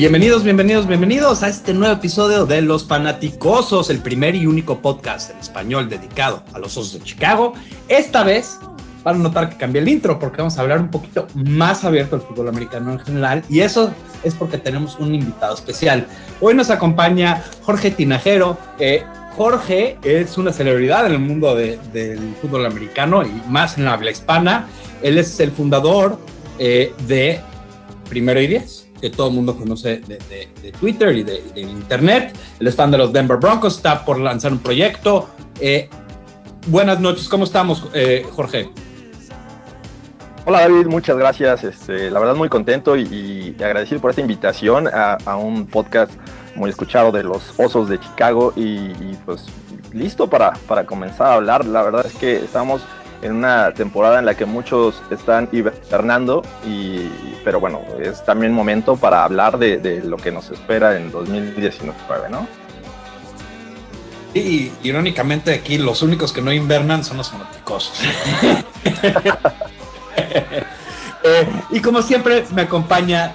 Bienvenidos, bienvenidos, bienvenidos a este nuevo episodio de Los Fanaticosos, el primer y único podcast en español dedicado a los Osos de Chicago. Esta vez van a notar que cambié el intro porque vamos a hablar un poquito más abierto del fútbol americano en general y eso es porque tenemos un invitado especial. Hoy nos acompaña Jorge Tinajero. Jorge es una celebridad en el mundo del fútbol americano y más en la habla hispana. Él es el fundador eh, de Primero y Diez que todo el mundo conoce de, Twitter y de, Internet. Es fan de los Denver Broncos, está por lanzar un proyecto. Eh, buenas noches, ¿cómo estamos, eh, Jorge? Hola David, muchas gracias. Este, la verdad muy contento y, agradecido por esta invitación a, un podcast muy escuchado de los Osos de Chicago y, pues listo para, para comenzar a hablar. La verdad es que estamos en una temporada en la que muchos están hibernando, y, pero bueno, es también momento para hablar de, lo que nos espera en 2019, ¿no? Y irónicamente aquí los únicos que no invernan son los fanáticos. Eh, y como siempre me acompaña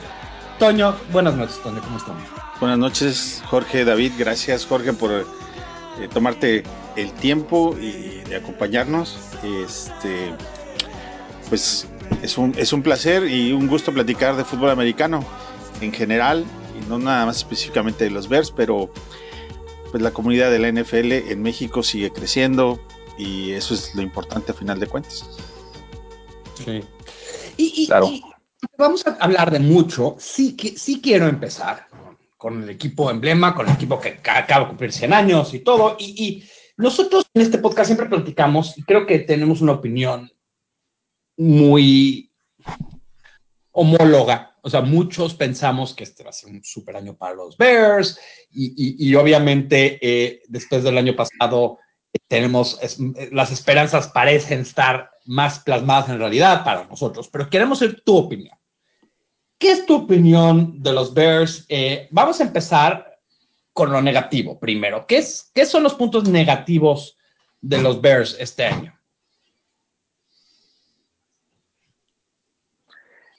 Toño. Buenas noches, Toño, ¿cómo estamos? Buenas noches, Jorge, David. Gracias, Jorge, por eh, tomarte el tiempo y de acompañarnos. Este, pues es un, es un placer y un gusto platicar de fútbol americano en general y no nada más específicamente de los Bears, pero pues la comunidad de la NFL en México sigue creciendo y eso es lo importante a final de cuentas. Sí. Y, vamos a hablar de mucho. Sí, que, sí quiero empezar con el equipo emblema, con el equipo que acaba de cumplir 100 años y todo. y nosotros en este podcast siempre platicamos y creo que tenemos una opinión muy homóloga. O sea, muchos pensamos que este va a ser un super año para los Bears y, obviamente eh, después del año pasado tenemos, las esperanzas parecen estar más plasmadas en realidad para nosotros, pero queremos ser tu opinión. ¿Qué es tu opinión de los Bears? Eh, vamos a empezar con lo negativo primero. ¿Qué, es, ¿Qué son los puntos negativos de los Bears este año?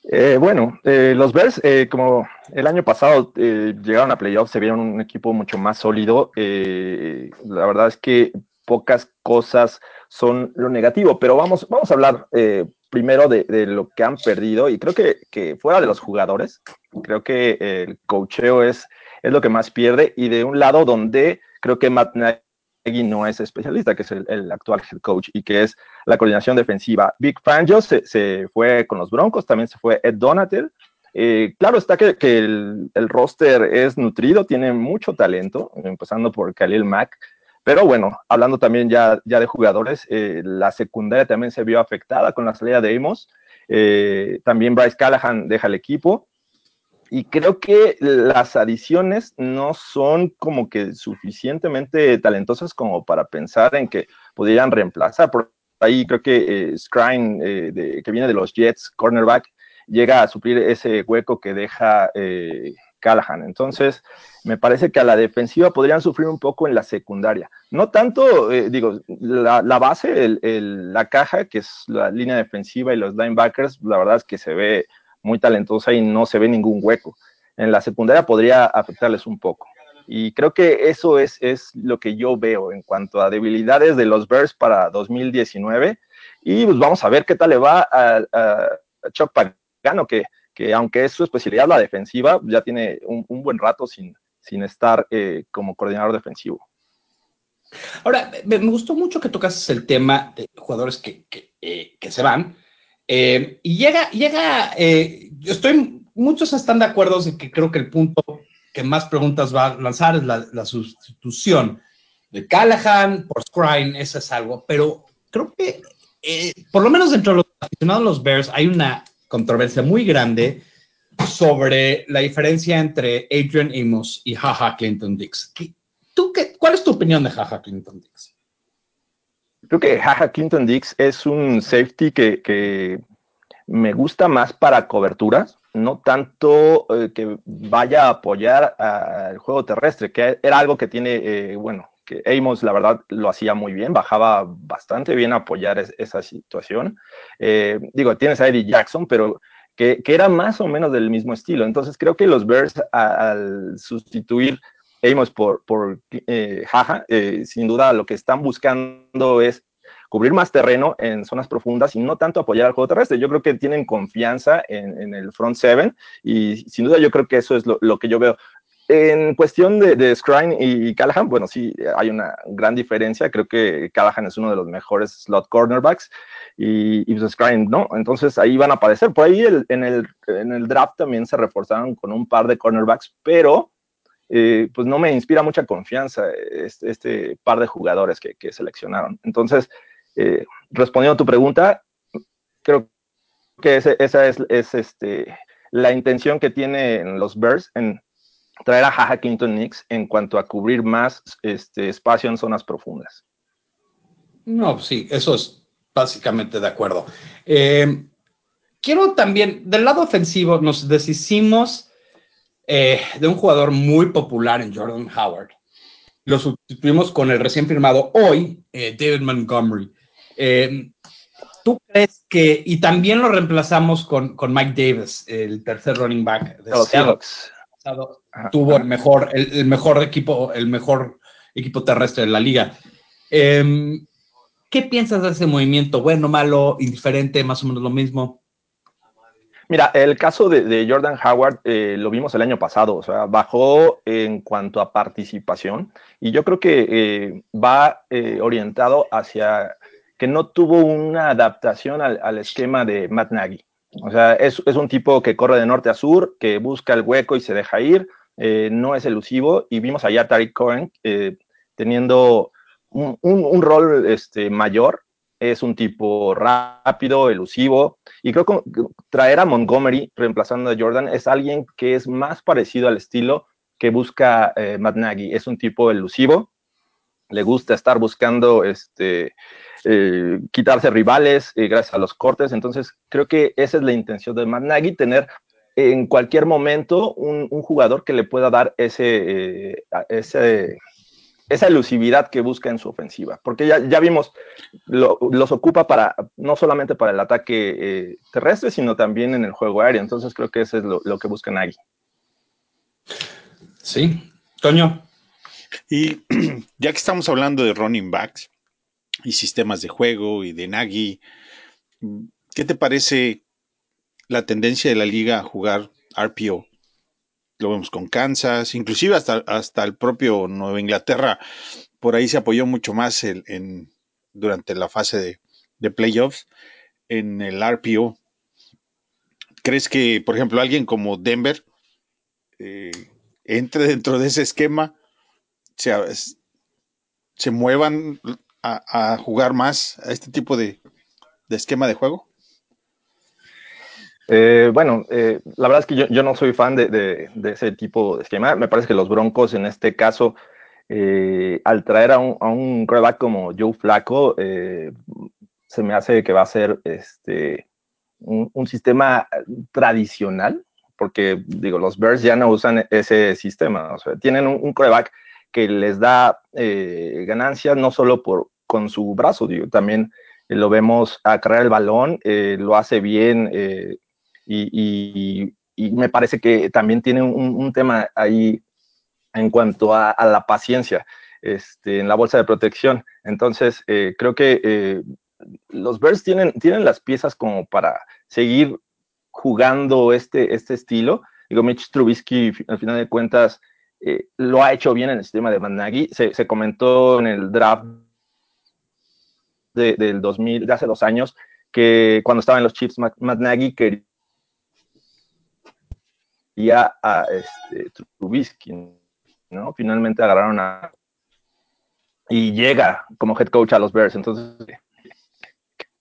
Eh, bueno, eh, los Bears, eh, como el año pasado llegaron a playoffs, se vieron un equipo mucho más sólido. la verdad es que pocas cosas son lo negativo, pero vamos, vamos a hablar primero de, lo que han perdido y creo que, que, fuera de los jugadores, creo que el cocheo es es lo que más pierde. Y de un lado donde creo que Matt Nagy no es especialista, que es el, actual head coach y que es la coordinación defensiva. Big Fangio se, se fue con los Broncos, también se fue Ed Donatel. Eh, claro está que, que el, el, roster es nutrido, tiene mucho talento, empezando por Khalil Mack. Pero bueno, hablando también ya, ya de jugadores, eh, la secundaria también se vio afectada con la salida de Amos. Eh, también Bryce Callahan deja el equipo y creo que las adiciones no son como que suficientemente talentosas como para pensar en que pudieran reemplazar. Por ahí creo que eh, Scrine, eh, que viene de los Jets, cornerback, llega a suplir ese hueco que deja eh, Callahan. Entonces, me parece que a la defensiva podrían sufrir un poco en la secundaria. No tanto, eh, digo, la, base, la caja, que es la línea defensiva y los linebackers, la verdad es que se ve muy talentosa y no se ve ningún hueco. En la secundaria podría afectarles un poco. Y creo que eso es, es lo que yo veo en cuanto a debilidades de los Bears para 2019. Y pues vamos a ver qué tal le va a, Chuck Pagano, que, que, aunque es su especialidad la defensiva, ya tiene un, buen rato sin, sin estar eh, como coordinador defensivo. Ahora, me, gustó mucho que tocas el tema de jugadores que, que, eh, se van, eh, y llega, llega, yo estoy, muchos están de acuerdo en que creo que el punto que más preguntas va a lanzar es la, sustitución de Callahan por Scrine, eso es algo, pero creo que eh, por lo menos dentro de los aficionados los Bears hay una controversia muy grande sobre la diferencia entre Adrian Amos y Jaja Clinton Dix. ¿Tú qué, ¿Cuál es tu opinión de Jaja Clinton Dix? Creo que Jaja Clinton Dix es un safety que, me gusta más para coberturas, no tanto eh, que vaya a apoyar al juego terrestre, que era algo que tiene, eh, bueno, que Amos la verdad lo hacía muy bien, bajaba bastante bien a apoyar esa situación. Eh, digo, tienes a Eddie Jackson, pero que, era más o menos del mismo estilo. Entonces creo que los Bears al sustituir Amos por, por Jaja, sin duda lo que están buscando es cubrir más terreno en zonas profundas y no tanto apoyar al juego terrestre. Yo creo que tienen confianza en, el front seven y sin duda yo creo que eso es lo, que yo veo. En cuestión de, de Scrine y Callahan, bueno, sí, hay una gran diferencia. Creo que Callahan es uno de los mejores slot cornerbacks y, y pues Scrine no. Entonces ahí van a aparecer. Por ahí en, el, en el draft también se reforzaron con un par de cornerbacks, pero eh, pues no me inspira mucha confianza este, este par de jugadores que, que seleccionaron. Entonces, eh, respondiendo a tu pregunta, creo que esa es, este, la intención que tienen los Bears en traer a Jaja Clinton Nix en cuanto a cubrir más este, espacio en zonas profundas. No, sí, eso es básicamente de acuerdo. Eh, quiero también, del lado ofensivo, nos deshicimos eh, de un jugador muy popular en Jordan Howard. Lo sustituimos con el recién firmado hoy, David Montgomery. Eh, ¿Tú crees que, y también lo reemplazamos con, con Mike Davis, el tercer running back de los Seahawks? Tuvo el mejor, el, mejor equipo, el mejor equipo terrestre de la liga. Em, ¿Qué piensas de ese movimiento? Bueno, malo, indiferente, más o menos lo mismo. Mira, el caso de, Jordan Howard eh, lo vimos el año pasado, o sea, bajó en cuanto a participación y yo creo que eh, va orientado hacia que no tuvo una adaptación al, esquema de Matt Nagy. O sea, es, un tipo que corre de norte a sur, que busca el hueco y se deja ir, eh, no es elusivo, y vimos allá a Tariq Cohen eh, teniendo un, rol este, mayor, es un tipo rápido, elusivo, y creo que traer a Montgomery reemplazando a Jordan es alguien que es más parecido al estilo que busca eh, Matt Nagy, es un tipo elusivo, le gusta estar buscando este, eh, quitarse rivales eh, gracias a los cortes. Entonces, creo que esa es la intención de Matt Nagy, tener en cualquier momento un, jugador que le pueda dar ese, eh, ese, esa elusividad que busca en su ofensiva. Porque ya, ya vimos, los ocupa para no solamente para el ataque terrestre, sino también en el juego aéreo. Entonces, creo que eso es lo, lo que busca Nagy. Sí, Toño. Y ya que estamos hablando de running backs, y sistemas de juego y de Nagy. ¿Qué te parece la tendencia de la liga a jugar RPO? Lo vemos con Kansas, inclusive hasta, hasta el propio Nueva Inglaterra, por ahí se apoyó mucho más en, durante la fase de, playoffs en el RPO. ¿Crees que, por ejemplo, alguien como Denver eh, entre dentro de ese esquema, se, se muevan a, jugar más a este tipo de, esquema de juego? Eh, bueno, eh, la verdad es que yo, no soy fan de, ese tipo de esquema. Me parece que los Broncos en este caso, eh, al traer a un, a un como Joe Flaco, se me hace que va a ser este, un, sistema tradicional, porque digo, los Bears ya no usan ese sistema. O sea, tienen un, un que les da ganancias no solo por, con su brazo, digo, también eh, lo vemos a cargar el balón, eh, lo hace bien eh, y, me parece que también tiene un, tema ahí en cuanto a, la paciencia este, en la bolsa de protección. Entonces, creo que los Bears tienen, tienen las piezas como para seguir jugando este, este estilo. Digo, Mitch Trubisky, al final de cuentas, lo ha hecho bien en el sistema de Van Se, se comentó en el draft del 2000, de hace dos años, que cuando estaba en los Chiefs, Matt, Nagy quería a este, Trubisky, ¿no? Finalmente agarraron a... Y llega como head coach a los Bears, entonces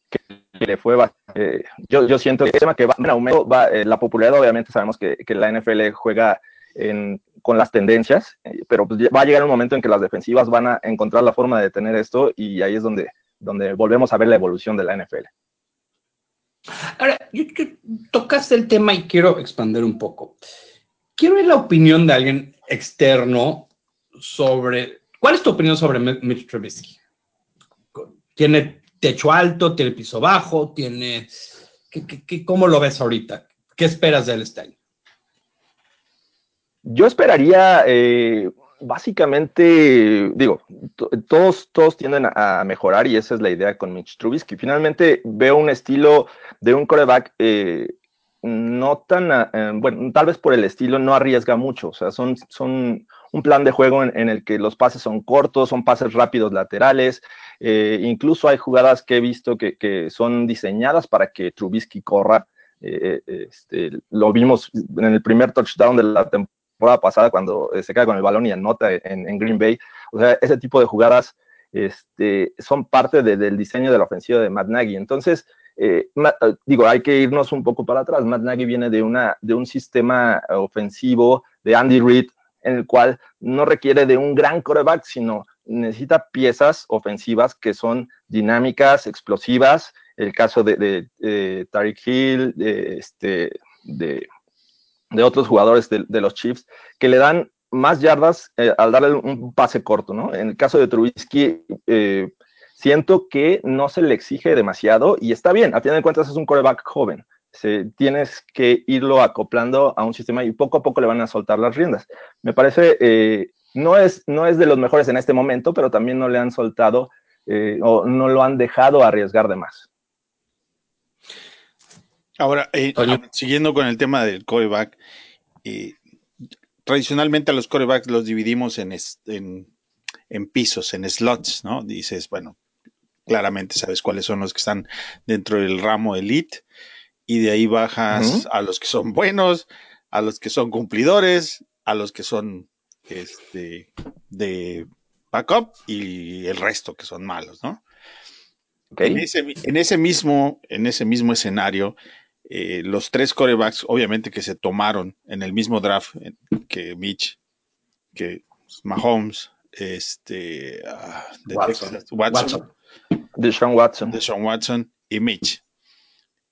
que, le fue eh, yo, yo siento que el tema que va en aumento, va, eh, la popularidad obviamente sabemos que, que la NFL juega en, con las tendencias, eh, pero pues va a llegar un momento en que las defensivas van a encontrar la forma de detener esto y ahí es donde donde volvemos a ver la evolución de la NFL. Ahora, yo, tocaste el tema y quiero expandir un poco. Quiero ver la opinión de alguien externo sobre. ¿Cuál es tu opinión sobre Mitch Trubisky? ¿Tiene techo alto? ¿Tiene piso bajo? ¿Tiene. ¿Qué, cómo lo ves ahorita? ¿Qué esperas de él este año? Yo esperaría, eh, básicamente, digo, todos, todos tienden a mejorar y esa es la idea con Mitch Trubisky. Finalmente veo un estilo de un coreback eh, no tan, eh, bueno, tal vez por el estilo no arriesga mucho, o sea, son, son un plan de juego en, el que los pases son cortos, son pases rápidos laterales, incluso hay jugadas que he visto que, que son diseñadas para que Trubisky corra. Este, lo vimos en el primer touchdown de la temporada temporada pasada cuando eh, se queda con el balón y anota en, en Green Bay. O sea, ese tipo de jugadas este, son parte del diseño de la ofensiva de Matt Nagy. Entonces, eh, eh, digo, hay que irnos un poco para atrás. Matt Nagy viene de, una, de un sistema ofensivo de Andy Reid en el cual no requiere de un gran coreback, sino necesita piezas ofensivas que son dinámicas, explosivas. El caso de, de, Tariq Hill, de, este, de de otros jugadores de, los Chiefs que le dan más yardas eh, al darle un pase corto, ¿no? En el caso de Trubisky, eh, siento que no se le exige demasiado y está bien, a fin de cuentas es un coreback joven. Se, tienes que irlo acoplando a un sistema y poco a poco le van a soltar las riendas. Me parece, eh, no, es, no es de los mejores en este momento, pero también no le han soltado o no lo han dejado arriesgar de más. Ahora, eh, siguiendo con el tema del coreback, eh, tradicionalmente a los corebacks los dividimos en, en, pisos, en slots, ¿no? Dices, bueno, claramente sabes cuáles son los que están dentro del ramo elite y de ahí bajas a los que son buenos, a los que son cumplidores, a los que son este, de backup y el resto que son malos, ¿no? En, ese, en, ese, mismo, en ese mismo escenario, eh, los tres corebacks, obviamente que se tomaron en el mismo draft que Mitch, que Mahomes, este, ah, Watson, Watson, Deshaun Watson. Watson y Mitch.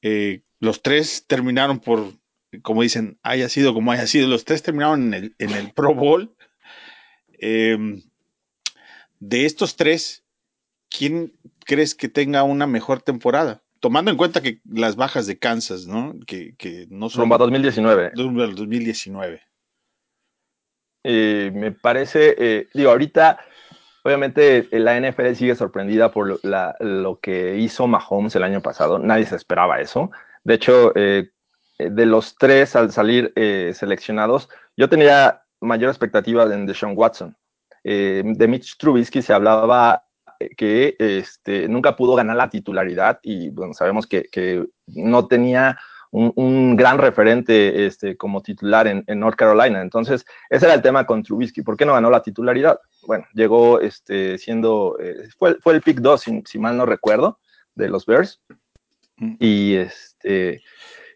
Eh, los tres terminaron por, como dicen, haya sido como haya sido, los tres terminaron en el, Pro Bowl. Em, de estos tres, ¿quién crees que tenga una mejor temporada? Tomando en cuenta que las bajas de Kansas, ¿no? Que, que no son. Rumba 2019. 2019. Eh, me parece, eh, digo, ahorita, obviamente la NFL sigue sorprendida por lo que hizo Mahomes el año pasado. Nadie se esperaba eso. De hecho, eh, de los tres al salir seleccionados, yo tenía mayor expectativa en Deshaun Watson. de Mitch Trubisky se hablaba que este, nunca pudo ganar la titularidad y bueno, sabemos que, que no tenía un, gran referente este, como titular en, en, North Carolina. Entonces, ese era el tema con Trubisky. ¿Por qué no ganó la titularidad? Bueno, llegó este, siendo, eh, fue, fue el pick 2, si, si, mal no recuerdo, de los Bears. Mm. Y, este,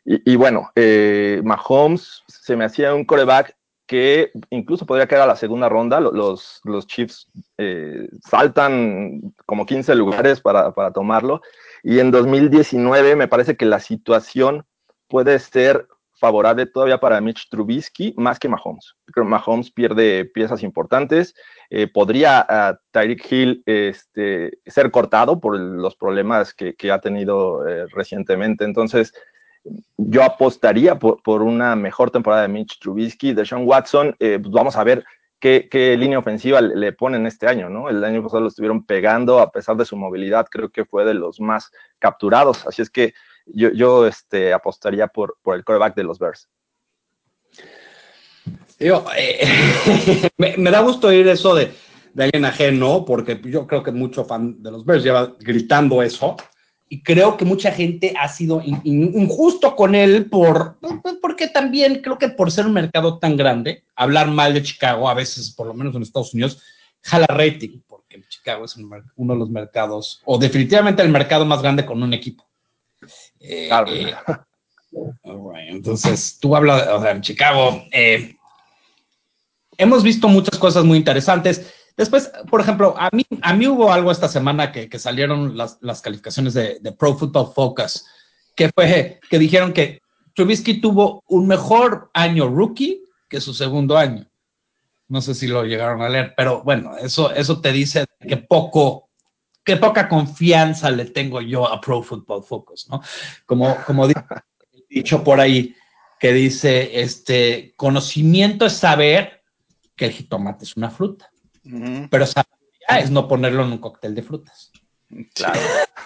y, y bueno, eh, Mahomes se me hacía un coreback que incluso podría quedar a la segunda ronda. Los, los Chiefs eh, saltan como 15 lugares para, para, tomarlo. Y en 2019 me parece que la situación puede ser favorable todavía para Mitch Trubisky más que Mahomes. Creo que Mahomes pierde piezas importantes. Eh, podría uh, Tyreek Hill este, ser cortado por los problemas que, que ha tenido eh, recientemente. Entonces, yo apostaría por, una mejor temporada de Mitch Trubisky, de Sean Watson. Eh, pues vamos a ver qué, línea ofensiva le, ponen este año, ¿no? El año pasado lo estuvieron pegando a pesar de su movilidad, creo que fue de los más capturados. Así es que yo, yo este, apostaría por, por el quarterback de los Bears. Eh, me, da gusto oír eso de, de alguien ajeno, porque yo creo que mucho fan de los Bears lleva gritando eso y creo que mucha gente ha sido injusto con él por, porque también creo que por ser un mercado tan grande, hablar mal de Chicago a veces, por lo menos en Estados Unidos, jala rating, porque Chicago es uno de los mercados, o definitivamente el mercado más grande con un equipo. Eh, claro. Eh, entonces, tú hablas, o sea, en Chicago, eh, hemos visto muchas cosas muy interesantes. Después, por ejemplo, a mí, a mí hubo algo esta semana que, salieron las, calificaciones de, Pro Football Focus, que fue que dijeron que Trubisky tuvo un mejor año rookie que su segundo año. No sé si lo llegaron a leer, pero bueno, eso, eso te dice que poco, que poca confianza le tengo yo a Pro Football Focus, ¿no? Como, como dicho por ahí. que dice, este, conocimiento es saber que el jitomate es una fruta, pero sabiduría es no ponerlo en un cóctel de frutas. Claro.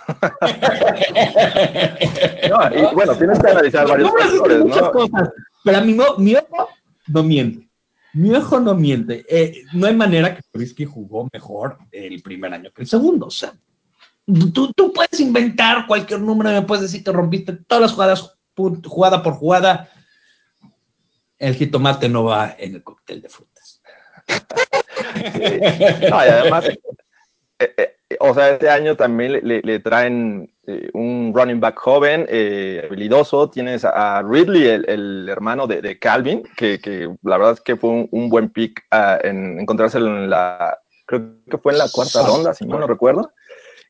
y, bueno, tienes que analizar varios factores, ¿no? Cosas, pero a mi, mi ojo no miente. Mi ojo no miente. Eh, no hay manera que Trubisky jugó mejor el primer año que el segundo. O sea, tú, tú puedes inventar cualquier número y me puedes decir que rompiste todas las jugadas, jugada por jugada. El jitomate no va en el cóctel de frutas. No, y además, eh, eh, o sea, este año también le, traen eh, un running back joven, eh, habilidoso. Tienes a Ridley, el, hermano de, Calvin, que, la verdad es que fue un, buen pick ah, en encontrárselo en la, creo que fue en la cuarta ronda, si no lo recuerdo.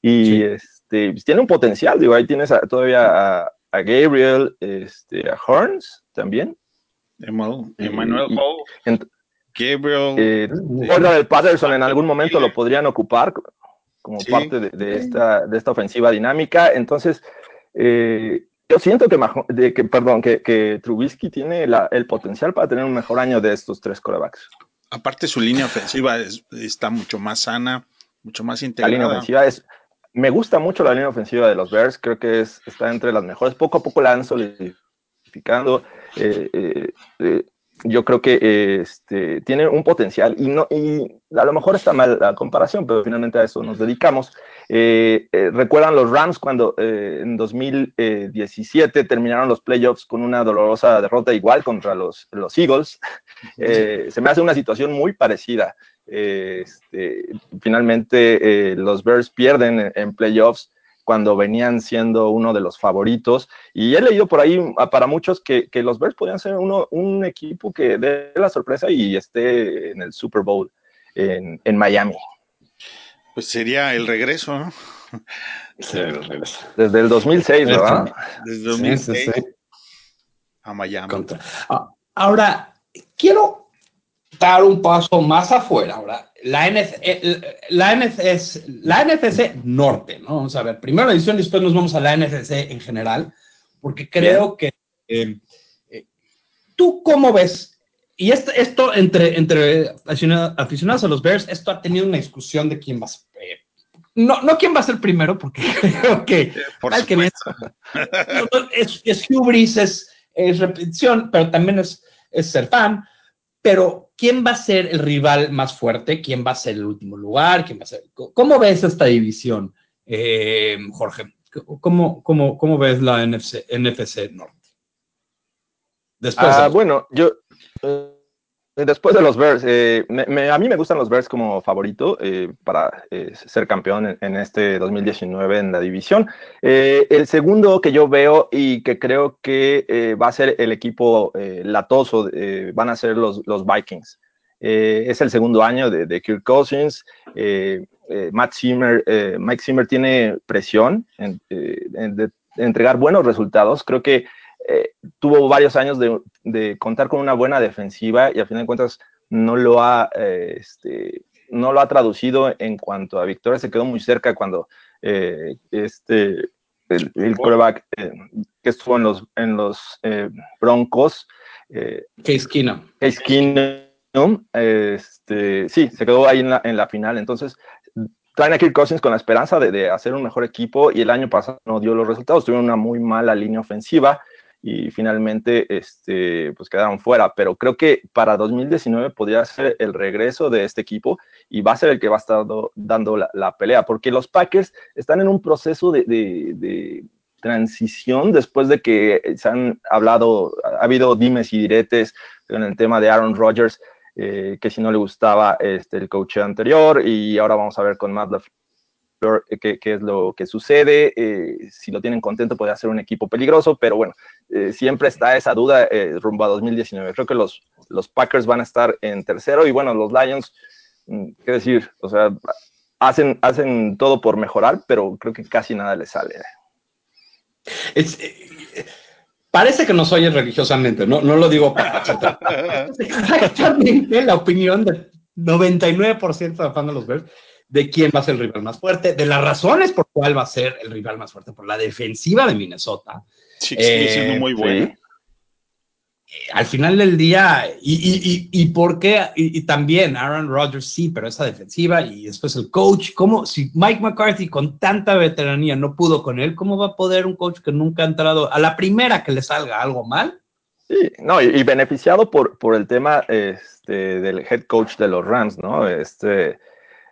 Y este, pues, tiene un potencial, digo, ahí tienes todavía a, Gabriel, este, a Horns también. Emmanuel Gabriel. Eh, del Patterson en algún momento lo podrían ocupar como parte de, esta, de esta ofensiva dinámica. Entonces, eh, yo siento que, de que perdón, que, que Trubisky tiene el potencial para tener un mejor año de estos tres corebacks. Aparte, su línea ofensiva está mucho más sana, mucho más integrada. La línea ofensiva es. Me gusta mucho la línea ofensiva de los Bears, creo que es, está entre las mejores. Poco a poco la han solidificando. Eh, eh, yo creo que este, tiene un potencial y, no, y a lo mejor está mal la comparación, pero finalmente a eso nos dedicamos. Eh, eh, Recuerdan los Rams cuando eh, en 2017 terminaron los playoffs con una dolorosa derrota igual contra los, los Eagles. se me hace una situación muy parecida. Este, finalmente los Bears pierden en playoffs cuando venían siendo uno de los favoritos. Y he leído por ahí ah, para muchos que, los Bears podrían ser uno, un equipo que dé la sorpresa y esté en el Super Bowl en, Miami. Pues sería el regreso, ¿no? Desde el 2006, ¿verdad? Desde 2006 a Miami. Ah, ahora, quiero dar un paso más afuera. Ahora, la, NFC, eh, la, NFC, la NFC Norte, ¿no? Vamos a ver, primero la edición y después nos vamos a la NFC en general, porque creo que eh, eh, tú cómo ves, y esto, esto entre, entre aficionados a los Bears, esto ha tenido una discusión de quién va a ser. no, no quién va a ser primero, porque creo que, Por que es, es hubris, es, es repetición, pero también es, es ser fan, pero ¿quién va a ser el rival más fuerte? ¿Quién va a ser el último lugar? ¿Quién va a ser? ¿Cómo ves esta división, eh, Jorge? ¿Cómo, cómo, cómo ves la NFC, NFC Norte? Después ah, bueno, yo eh, después de los Bears, eh, a mí me gustan los Bears como favorito para ser campeón en, este 2019 en la división. el segundo que yo veo y que creo que va a ser el equipo latoso van a ser los, los Vikings. Eh, es el segundo año de, Kirk Cousins. Eh, eh, Matt Zimmer, Mike Zimmer tiene presión en, de, entregar buenos resultados. Creo que tuvo varios años de, contar con una buena defensiva y a fin de cuentas no lo ha, este, no lo ha traducido en cuanto a victoria. Se quedó muy cerca cuando este, el, el quarterback que estuvo en los, en los Broncos. Case Keenum este, sí, se quedó ahí en la, en la final. Entonces, traen a Kirk Cousins con la esperanza de, hacer un mejor equipo y el año pasado no dio los resultados. Tuvieron una muy mala línea ofensiva y finalmente este, pues quedaron fuera. Pero creo que para 2019 podría ser el regreso de este equipo y va a ser el que va a estar dando la, pelea, porque los Packers están en un proceso de, de, transición después de que se han hablado, ha habido dimes y diretes en el tema de Aaron Rodgers eh, que si no le gustaba este, el coach anterior y ahora vamos a ver con Matt Eh, qué, es lo que sucede. Eh, si lo tienen contento puede ser un equipo peligroso, pero bueno, siempre está esa duda rumbo a 2019. Creo que los, los Packers van a estar en tercero y bueno, los Lions, mm, qué decir, o sea, hacen, hacen todo por mejorar, pero creo que casi nada les sale. Es, Parece que nos oye religiosamente, no, no lo digo para exactamente la opinión del 99% de fans de los Bears de quién va a ser el rival más fuerte, de las razones por cuál va a ser el rival más fuerte, por la defensiva de Minnesota. Sí, sigue siendo eh, muy bueno. al final del día, y, y, por qué, y, también Aaron Rodgers sí, pero esa defensiva y después el coach, ¿cómo si Mike McCarthy con tanta veteranía no pudo con él, cómo va a poder un coach que nunca ha entrado a la primera que le salga algo mal? Sí, no, y, beneficiado por, por el tema este, del head coach de los Rams, ¿no? Este,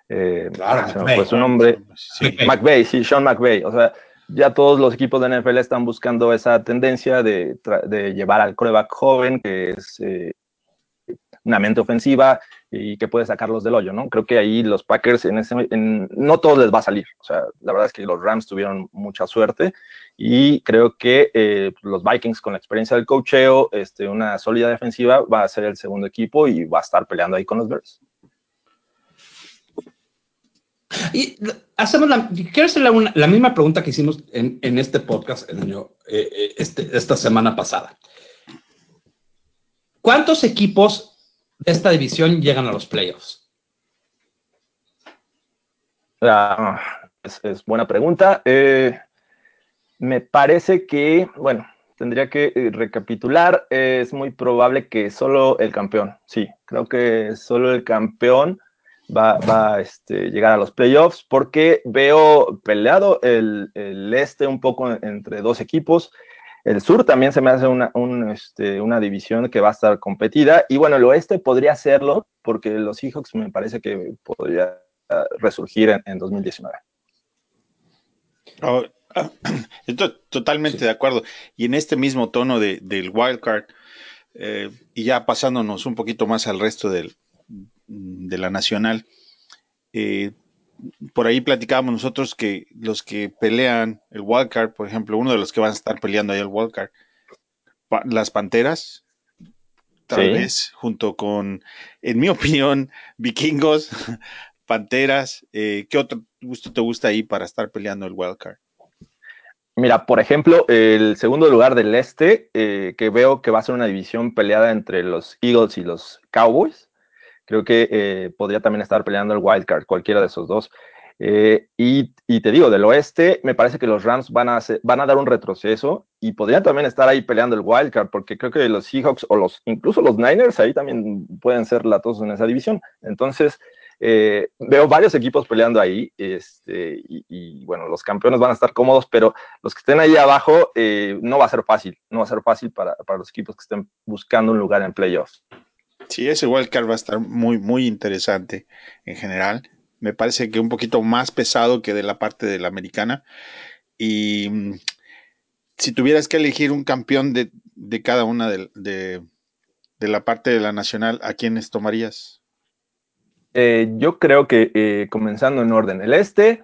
eh, claro, pues su nombre, sí. McVay, sí, Sean McVay, o sea, ya todos los equipos de NFL están buscando esa tendencia de, llevar al coreback joven, que es eh, una mente ofensiva y que puede sacarlos del hoyo, ¿no? Creo que ahí los Packers, en ese, no todos les va a salir. O sea, la verdad es que los Rams tuvieron mucha suerte y creo que eh, los Vikings, con la experiencia del cocheo, este, una sólida defensiva, va a ser el segundo equipo y va a estar peleando ahí con los Bears. Y hacemos la, quiero hacer la, misma pregunta que hicimos en, este podcast el año, eh, eh, este, esta semana pasada. ¿Cuántos equipos de esta división llegan a los playoffs? Ah, es, buena pregunta. Eh, me parece que, bueno, tendría que recapitular. es muy probable que solo el campeón, sí, creo que solo el campeón va, a este, llegar a los playoffs porque veo peleado el, este un poco entre dos equipos. El sur también se me hace una, este, una división que va a estar competida. Y bueno, el oeste podría serlo porque los Seahawks me parece que podría ah, resurgir en, 2019. estoy totalmente de acuerdo. Y en este mismo tono de, del wildcard, eh, y ya pasándonos un poquito más al resto del, de la Nacional. Eh, por ahí platicábamos nosotros que los que pelean el wildcard, por ejemplo, uno de los que van a estar peleando ahí el wildcard, las Panteras, tal vez, junto con, en mi opinión, Vikingos, Panteras, eh, ¿qué otro gusto te gusta ahí para estar peleando el wildcard? Mira, por ejemplo, el segundo lugar del este, eh, que veo que va a ser una división peleada entre los Eagles y los Cowboys. Creo que eh, podría también estar peleando el wild card, cualquiera de esos dos. Eh, y, te digo, del oeste, me parece que los Rams van a, van a dar un retroceso y podrían también estar ahí peleando el wild card, porque creo que los Seahawks o los, incluso los Niners ahí también pueden ser latosos en esa división. Entonces, eh, veo varios equipos peleando ahí, este, y, bueno, los campeones van a estar cómodos, pero los que estén ahí abajo no va a ser fácil, no va a ser fácil para, para los equipos que estén buscando un lugar en playoffs. Sí, ese wildcard va a estar muy, muy interesante en general. Me parece que un poquito más pesado que de la parte de la americana. Y mm, si tuvieras que elegir un campeón de, cada una de, la parte de la nacional, ¿a quiénes tomarías? Eh, yo creo que eh, comenzando en orden, el este,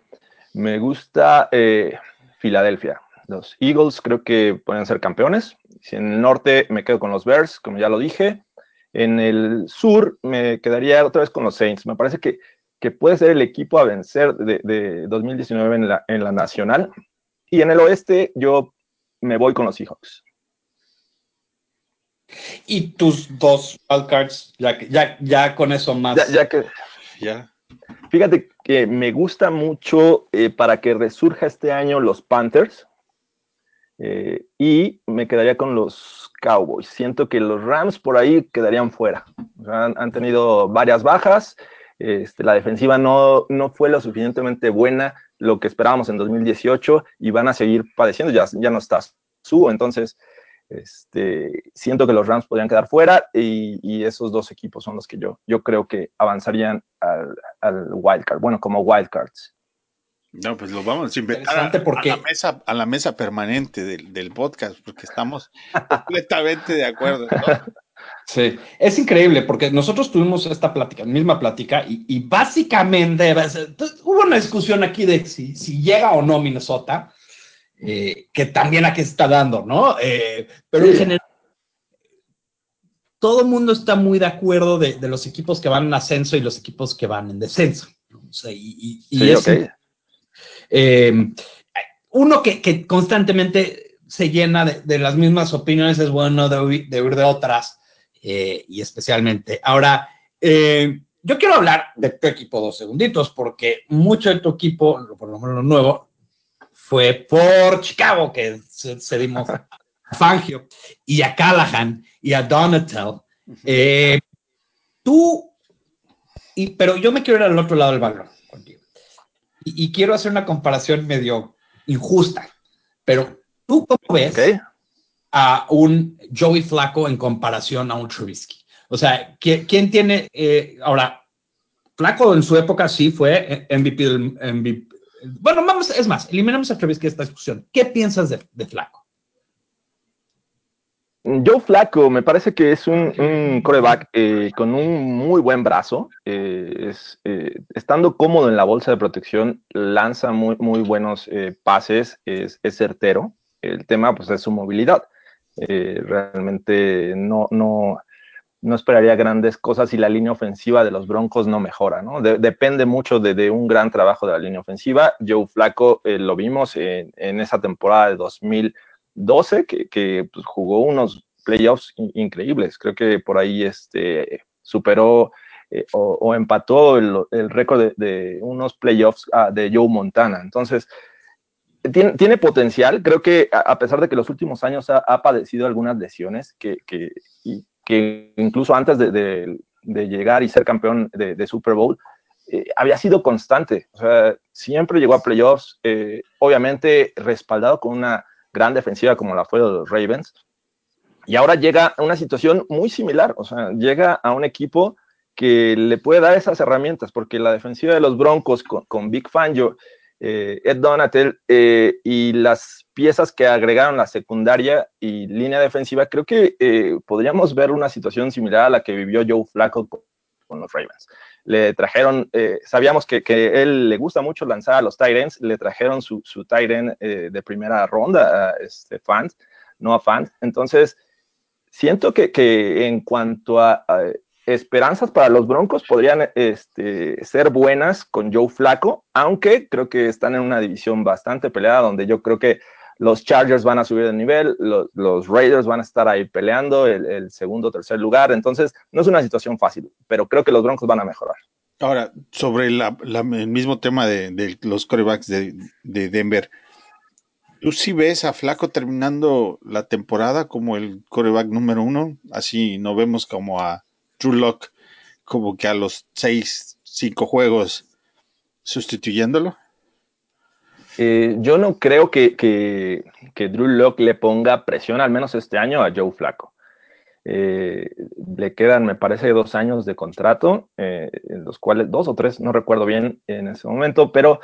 me gusta eh, Filadelfia. Los Eagles creo que pueden ser campeones. Si en el norte me quedo con los Bears, como ya lo dije. En el sur me quedaría otra vez con los Saints. Me parece que, que puede ser el equipo a vencer de, 2019 en la, en la nacional. Y en el oeste yo me voy con los Seahawks. Y tus dos wildcards, ya, ya, ya con eso más. Ya, que. Ya. Fíjate que me gusta mucho eh, para que resurja este año los Panthers. Eh, y me quedaría con los Cowboys. Siento que los Rams por ahí quedarían fuera. Han, tenido varias bajas. Este, la defensiva no, no fue lo suficientemente buena, lo que esperábamos en 2018, y van a seguir padeciendo. Ya, ya no está su, entonces este, siento que los Rams podrían quedar fuera y, esos dos equipos son los que yo, yo creo que avanzarían al, al wildcard, bueno, como wildcards. No, pues lo vamos a inventar a, la mesa, a la mesa permanente del, podcast, porque estamos completamente de acuerdo. Sí, es increíble porque nosotros tuvimos esta plática, misma plática, y, básicamente hubo una discusión aquí de si, llega o no Minnesota, eh, que también aquí se está dando, ¿no? Eh, pero en general, todo el mundo está muy de acuerdo de, los equipos que van en ascenso y los equipos que van en descenso. O sea, y, y, eh, uno que, constantemente se llena de, las mismas opiniones es bueno de huir de, otras, eh, y especialmente. Ahora, eh, yo quiero hablar de tu equipo dos segunditos, porque mucho de tu equipo, por lo menos lo nuevo, fue por Chicago, que cedimos Fangio y a Callahan y a Donatel. Eh, tú, y, pero yo me quiero ir al otro lado del balón Y, quiero hacer una comparación medio injusta, pero tú cómo ves a un Joey Flaco en comparación a un Trubisky? O sea, ¿quién, tiene, eh, ahora, Flaco en su época sí fue MVP del Bueno, vamos, es más, eliminamos a Trubisky esta discusión. ¿Qué piensas de, Flaco? Joe Flaco me parece que es un, coreback eh, con un muy buen brazo. Eh, es, estando cómodo en la bolsa de protección, lanza muy, muy buenos pases, es, certero. El tema pues, es su movilidad. realmente no, no, no esperaría grandes cosas si la línea ofensiva de los Broncos no mejora, ¿no? depende mucho de, un gran trabajo de la línea ofensiva. Joe Flaco eh, lo vimos en, esa temporada de 2012, que, pues, jugó unos playoffs increíbles. Creo que por ahí este, superó eh, o, empató el, récord de, unos playoffs ah, de Joe Montana. Entonces, tiene, potencial. Creo que a, pesar de que los últimos años ha, padecido algunas lesiones que, que que incluso antes de, llegar y ser campeón de, Super Bowl, eh, había sido constante. O sea, siempre llegó a playoffs, eh, obviamente respaldado con una gran defensiva como la fue de los Ravens. Y ahora llega a una situación muy similar. O sea, llega a un equipo que le puede dar esas herramientas, porque la defensiva de los Broncos con, Big Fangio eh, Ed Donatel eh, y las piezas que agregaron la secundaria y línea defensiva, creo que eh, podríamos ver una situación similar a la que vivió Joe Flacco con, los Ravens. Le trajeron, sabíamos que, que, él le gusta mucho lanzar a los Tyrants, le trajeron su, su de primera ronda a este, Fans, no a Fans. Entonces, siento que, que en cuanto a esperanzas para los Broncos podrían este, ser buenas con Joe Flaco, aunque creo que están en una división bastante peleada donde yo creo que los Chargers van a subir de nivel, los, Raiders van a estar ahí peleando el, segundo o tercer lugar, entonces no es una situación fácil, pero creo que los Broncos van a mejorar. Ahora, sobre el mismo tema de, los corebacks de, de, Denver, ¿tú sí ves a Flaco terminando la temporada como el coreback número uno? Así no vemos como a Drew Lock como que a los seis, cinco juegos sustituyéndolo? Eh, yo no creo que, que, Drew Lock le ponga presión, al menos este año, a Joe Flaco. Eh, le quedan, me parece, dos años de contrato, eh, los cuales, dos o tres, no recuerdo bien en ese momento, pero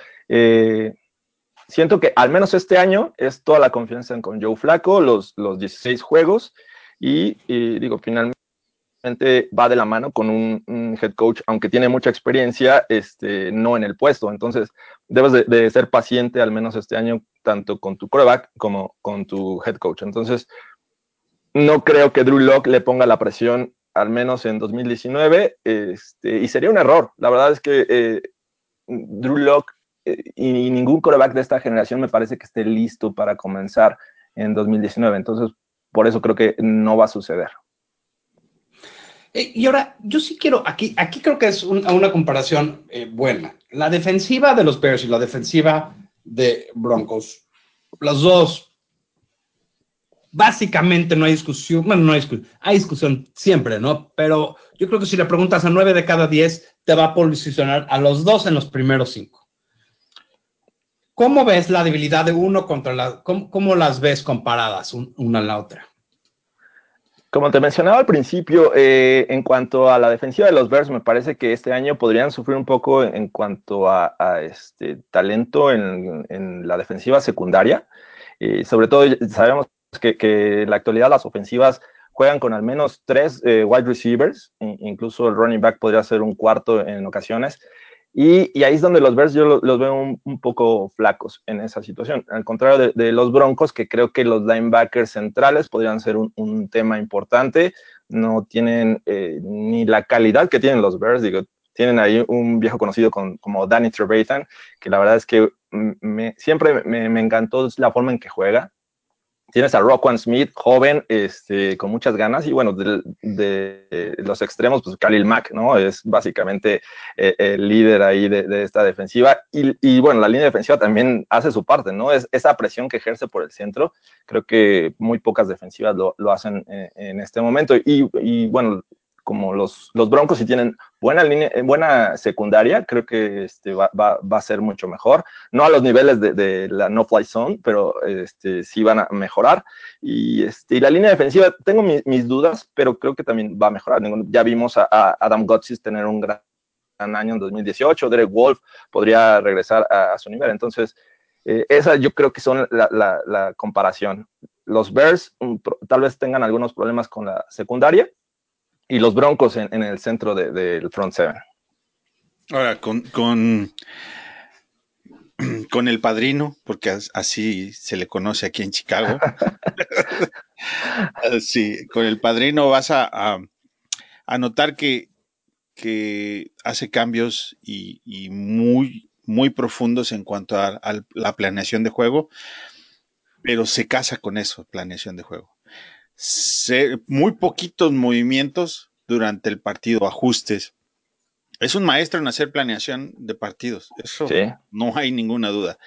siento que al menos este año es toda la confianza con Joe Flaco, los, los 16 juegos, y digo, finalmente va de la mano con un, head coach, aunque tiene mucha experiencia, este, no en el puesto. Entonces, debes de, ser paciente al menos este año, tanto con tu quarterback como con tu head coach. Entonces, no creo que Drew Locke le ponga la presión, al menos en 2019, este, y sería un error. La verdad es que eh, Drew Locke eh, y, ningún quarterback de esta generación me parece que esté listo para comenzar en 2019. Entonces, por eso creo que no va a suceder. Eh, y ahora, yo sí quiero, aquí, aquí creo que es una comparación eh, buena. La defensiva de los Bears y la defensiva de Broncos, los dos, básicamente no hay discusión, bueno, no hay discusión, hay discusión siempre, ¿no? Pero yo creo que si le preguntas a nueve de cada diez, te va a posicionar a los dos en los primeros cinco. ¿Cómo ves la debilidad de uno contra la, cómo, las ves comparadas una a la otra? Como te mencionaba al principio, eh, en cuanto a la defensiva de los Bears, me parece que este año podrían sufrir un poco en cuanto a, este talento en, la defensiva secundaria. Eh, sobre todo, sabemos que, en la actualidad las ofensivas juegan con al menos tres eh, wide receivers, incluso el running back podría ser un cuarto en ocasiones. Y, ahí es donde los Bears yo los, veo un, poco flacos en esa situación. Al contrario de, los Broncos, que creo que los linebackers centrales podrían ser un, tema importante. No tienen eh, ni la calidad que tienen los Bears. Tienen ahí un viejo conocido como Danny Trevathan, que la verdad es que me, siempre me, me, encantó la forma en que juega. Tienes a Roquan Smith, joven, este, con muchas ganas, y bueno, de, los extremos, pues Khalil Mack, ¿no? Es básicamente eh, el líder ahí de, esta defensiva. Y, bueno, la línea defensiva también hace su parte, ¿no? Es esa presión que ejerce por el centro. Creo que muy pocas defensivas lo, hacen en, en, este momento. Y, y bueno, como los, los Broncos si tienen buena línea, eh, buena secundaria, creo que este va, va, va, a ser mucho mejor. No a los niveles de, de la no fly zone, pero este, sí van a mejorar. Y, este, y la línea defensiva, tengo mis dudas, pero creo que también va a mejorar. Ya vimos a, Adam Gotsis tener un gran, año en 2018, Derek Wolf podría regresar a, su nivel. Entonces, eh, esa yo creo que son la, la, la comparación. Los Bears mm, tal vez tengan algunos problemas con la secundaria, y los Broncos en, el centro del front seven. Ahora, con, con, con, el padrino, porque así se le conoce aquí en Chicago. sí, con el padrino vas a, a, notar que, que, hace cambios y, muy, muy profundos en cuanto a, la planeación de juego, pero se casa con eso, planeación de juego muy poquitos movimientos durante el partido, ajustes. Es un maestro en hacer planeación de partidos, eso no hay ninguna duda.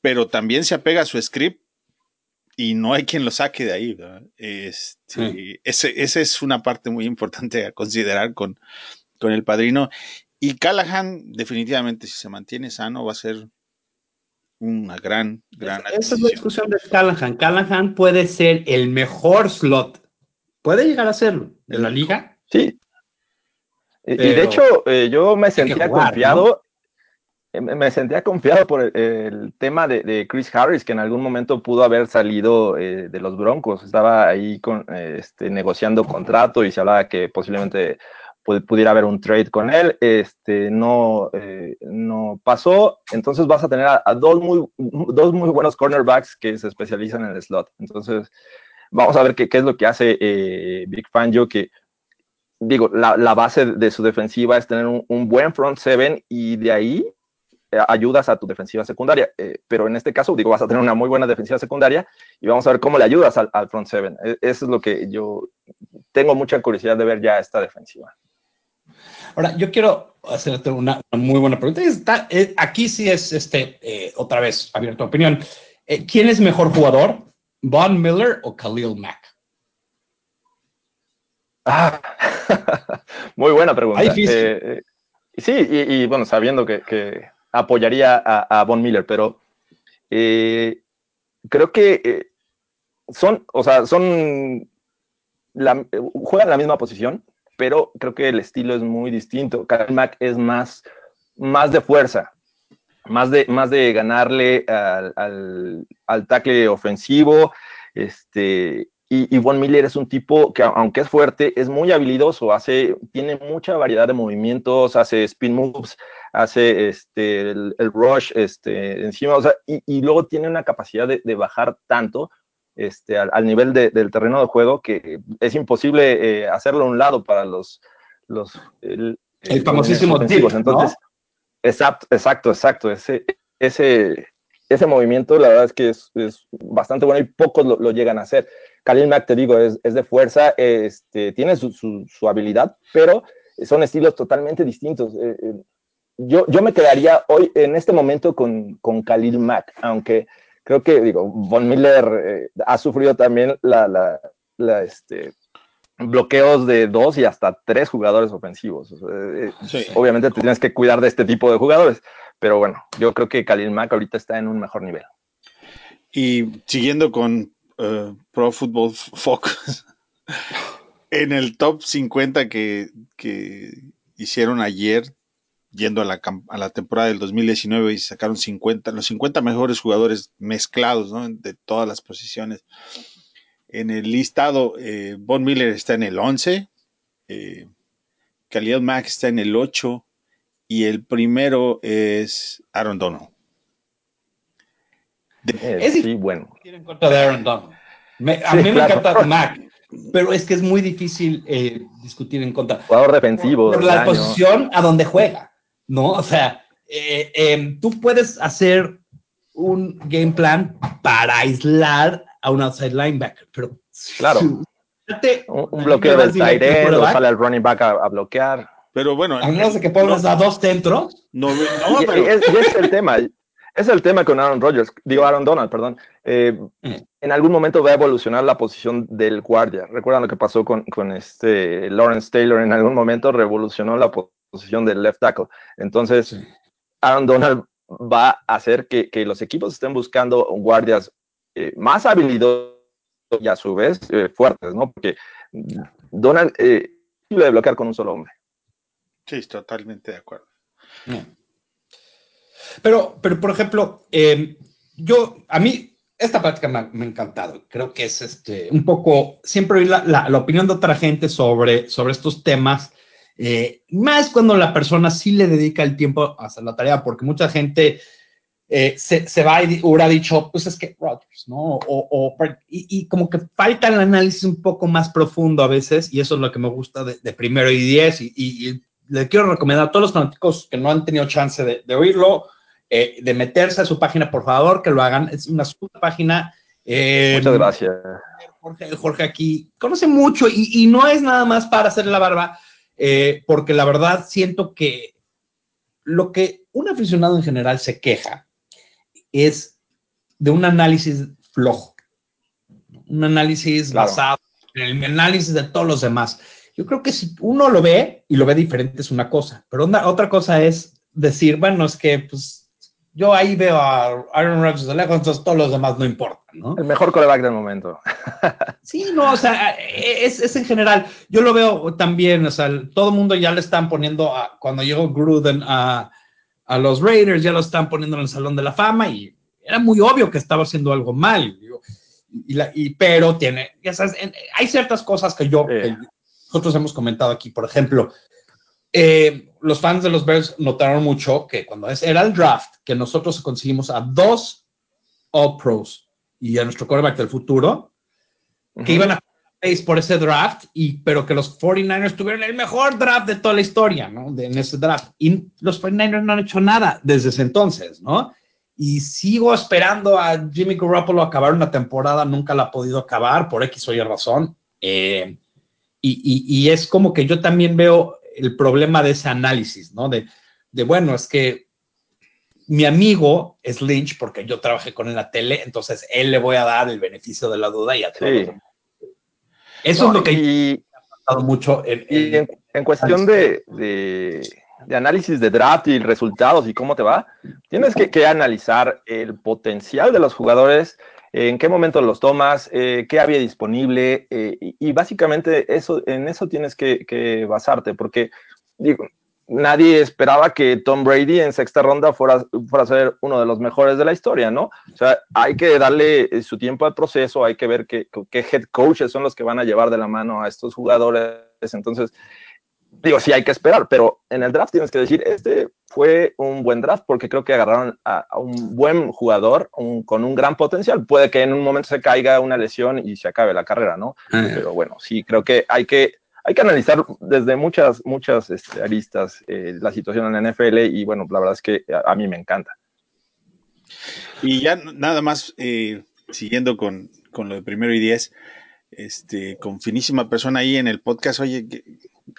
Pero también se apega a su script y no hay quien lo saque de ahí. Este, esa es una parte muy importante a considerar con, con el padrino. Y Callahan, definitivamente, si se mantiene sano, va a ser una gran, gran. Esa es la discusión de Callahan. Callahan puede ser el mejor slot. Puede llegar a serlo en la liga. Sí. y de hecho, eh, yo me sentía confiado. Eh, me sentía confiado por el, tema de, Chris Harris, que en algún momento pudo haber salido eh, de los Broncos. Estaba ahí con, este, negociando contrato y se hablaba que posiblemente pudiera haber un trade con él, este, no, eh, no pasó, entonces vas a tener a, dos, muy, dos muy buenos cornerbacks que se especializan en el slot. Entonces, vamos a ver qué, qué es lo que hace eh, Big Fangio, que digo, la, la, base de su defensiva es tener un, buen front seven y de ahí eh, ayudas a tu defensiva secundaria. pero en este caso, digo, vas a tener una muy buena defensiva secundaria y vamos a ver cómo le ayudas al, al front seven. E, eso es lo que yo tengo mucha curiosidad de ver ya esta defensiva. Ahora, yo quiero hacerte una, muy buena pregunta. Está, eh, aquí sí es, este, eh, otra vez, abierto a opinión. Eh, ¿Quién es mejor jugador, Von Miller o Khalil Mack? Ah, muy buena pregunta. sí, y, bueno, sabiendo que, apoyaría a, Von Miller, pero creo que son, o sea, son, la, juegan la misma posición, pero creo que el estilo es muy distinto. Kyle Mack es más, más de fuerza, más de, más de ganarle al, al, al tackle ofensivo. Este, y, Von Miller es un tipo que, aunque es fuerte, es muy habilidoso, hace, tiene mucha variedad de movimientos, hace spin moves, hace este, el, rush este, encima, o sea, y, y, luego tiene una capacidad de, de bajar tanto este, al, nivel del terreno de juego que es imposible eh, hacerlo a un lado para los... los el, famosísimo tip, Entonces, exacto, exacto, exacto. Ese, ese, ese movimiento, la verdad es que es, bastante bueno y pocos lo, llegan a hacer. Khalil Mack, te digo, es, de fuerza, este, tiene su, su, habilidad, pero son estilos totalmente distintos. Eh, eh, yo, yo me quedaría hoy, en este momento, con, con Khalil Mack, aunque creo que, digo, Von Miller eh, ha sufrido también la, la, la, este, bloqueos de dos y hasta tres jugadores ofensivos. Eh, obviamente te tienes que cuidar de este tipo de jugadores, pero bueno, yo creo que Khalil Mack ahorita está en un mejor nivel. Y siguiendo con uh, Pro Football Focus, en el top 50 que, que hicieron ayer, yendo a la, a la temporada del 2019 y sacaron 50, los 50 mejores jugadores mezclados de todas las posiciones. En el listado, eh, Von Miller está en el 11, eh, Khalil Mack está en el 8 y el primero es Aaron Donald. es sí, bueno. En contra de Aaron Donald. a mí me encanta Mac, pero es que es muy difícil eh, discutir en contra. Jugador defensivo. por la posición a donde juega. ¿No? O sea, eh, em, tú puedes hacer un game plan para aislar a un outside linebacker, pero claro. un, bloqueo del tight end o sale el running back a, bloquear. Pero bueno, a menos de que pongas a dos centros. No, es el tema es el tema con Aaron Rodgers, digo Aaron Donald, perdón. Eh, mm. en algún momento va a evolucionar la posición del guardia. Recuerdan lo que pasó con, con, este Lawrence Taylor, en algún momento revolucionó la posición del left tackle. Entonces, Aaron Donald va a hacer que, que los equipos estén buscando guardias eh, más habilidosos y a su vez eh, fuertes, ¿no? Porque Donald eh, de bloquear con un solo hombre. Sí, totalmente de acuerdo. Pero, pero por ejemplo, em, yo, a mí, esta práctica me, ha encantado. Creo que es este, un poco, siempre oír la, la, opinión de otra gente sobre, sobre estos temas, eh, más cuando la persona sí le dedica el tiempo a hacer la tarea, porque mucha gente eh, se, se, va y hubiera dicho, pues es que Rogers, ¿no? O, o y, como que falta el análisis un poco más profundo a veces, y eso es lo que me gusta de, de primero y diez, y, y, le quiero recomendar a todos los fanáticos que no han tenido chance de, de oírlo, eh, de meterse a su página, por favor, que lo hagan. Es una super página. Eh, Muchas gracias. Jorge, aquí conoce mucho y, no es nada más para hacer la barba, eh, porque la verdad siento que lo que un aficionado en general se queja es de un análisis flojo, un análisis basado en el análisis de todos los demás. Yo creo que si uno lo ve y lo ve diferente es una cosa, pero otra cosa es decir, bueno, es que pues yo ahí veo a Aaron Rodgers de lejos, entonces todos los demás no importan, ¿no? El mejor coreback del momento. sí, no, o sea, es, es, en general. Yo lo veo también, o sea, todo el mundo ya le están poniendo, a, cuando llegó Gruden a, a, los Raiders, ya lo están poniendo en el Salón de la Fama y era muy obvio que estaba haciendo algo mal. Y, la, y, pero tiene, ya sabes, hay ciertas cosas que yo, que nosotros hemos comentado aquí, por ejemplo, eh, los fans de los Bears notaron mucho que cuando era el draft, que nosotros conseguimos a dos All Pros y a nuestro quarterback del futuro, que iban a por ese draft, y, pero que los 49ers tuvieron el mejor draft de toda la historia, ¿no? De, en ese draft. Y los 49ers no han hecho nada desde ese entonces, ¿no? Y sigo esperando a Jimmy Garoppolo acabar una temporada, nunca la ha podido acabar por X o Y razón. Eh, y, y, es como que yo también veo el problema de ese análisis, ¿no? De, de, bueno, es que mi amigo es Lynch porque yo trabajé con él en la tele, entonces él le voy a dar el beneficio de la duda y a todos. Eso es lo que ha pasado mucho en, en, cuestión de, de, de, análisis de draft y resultados y cómo te va, tienes que, que analizar el potencial de los jugadores en qué momento los tomas, eh, qué había disponible, eh, y, básicamente eso, en eso tienes que, basarte, porque digo, nadie esperaba que Tom Brady en sexta ronda fuera, fuera ser uno de los mejores de la historia, ¿no? O sea, hay que darle eh, su tiempo al proceso, hay que ver qué, qué head coaches son los que van a llevar de la mano a estos jugadores. Entonces, digo, sí hay que esperar, pero en el draft tienes que decir, este fue un buen draft porque creo que agarraron a, un buen jugador con un gran potencial. Puede que en un momento se caiga una lesión y se acabe la carrera, ¿no? Ah, pero bueno, sí, creo que hay que, hay que analizar desde muchas, muchas este, aristas eh, la situación en la NFL y bueno, la verdad es que a, mí me encanta. Y ya nada más, eh, siguiendo con, con, lo de primero y diez, este, con finísima persona ahí en el podcast, oye,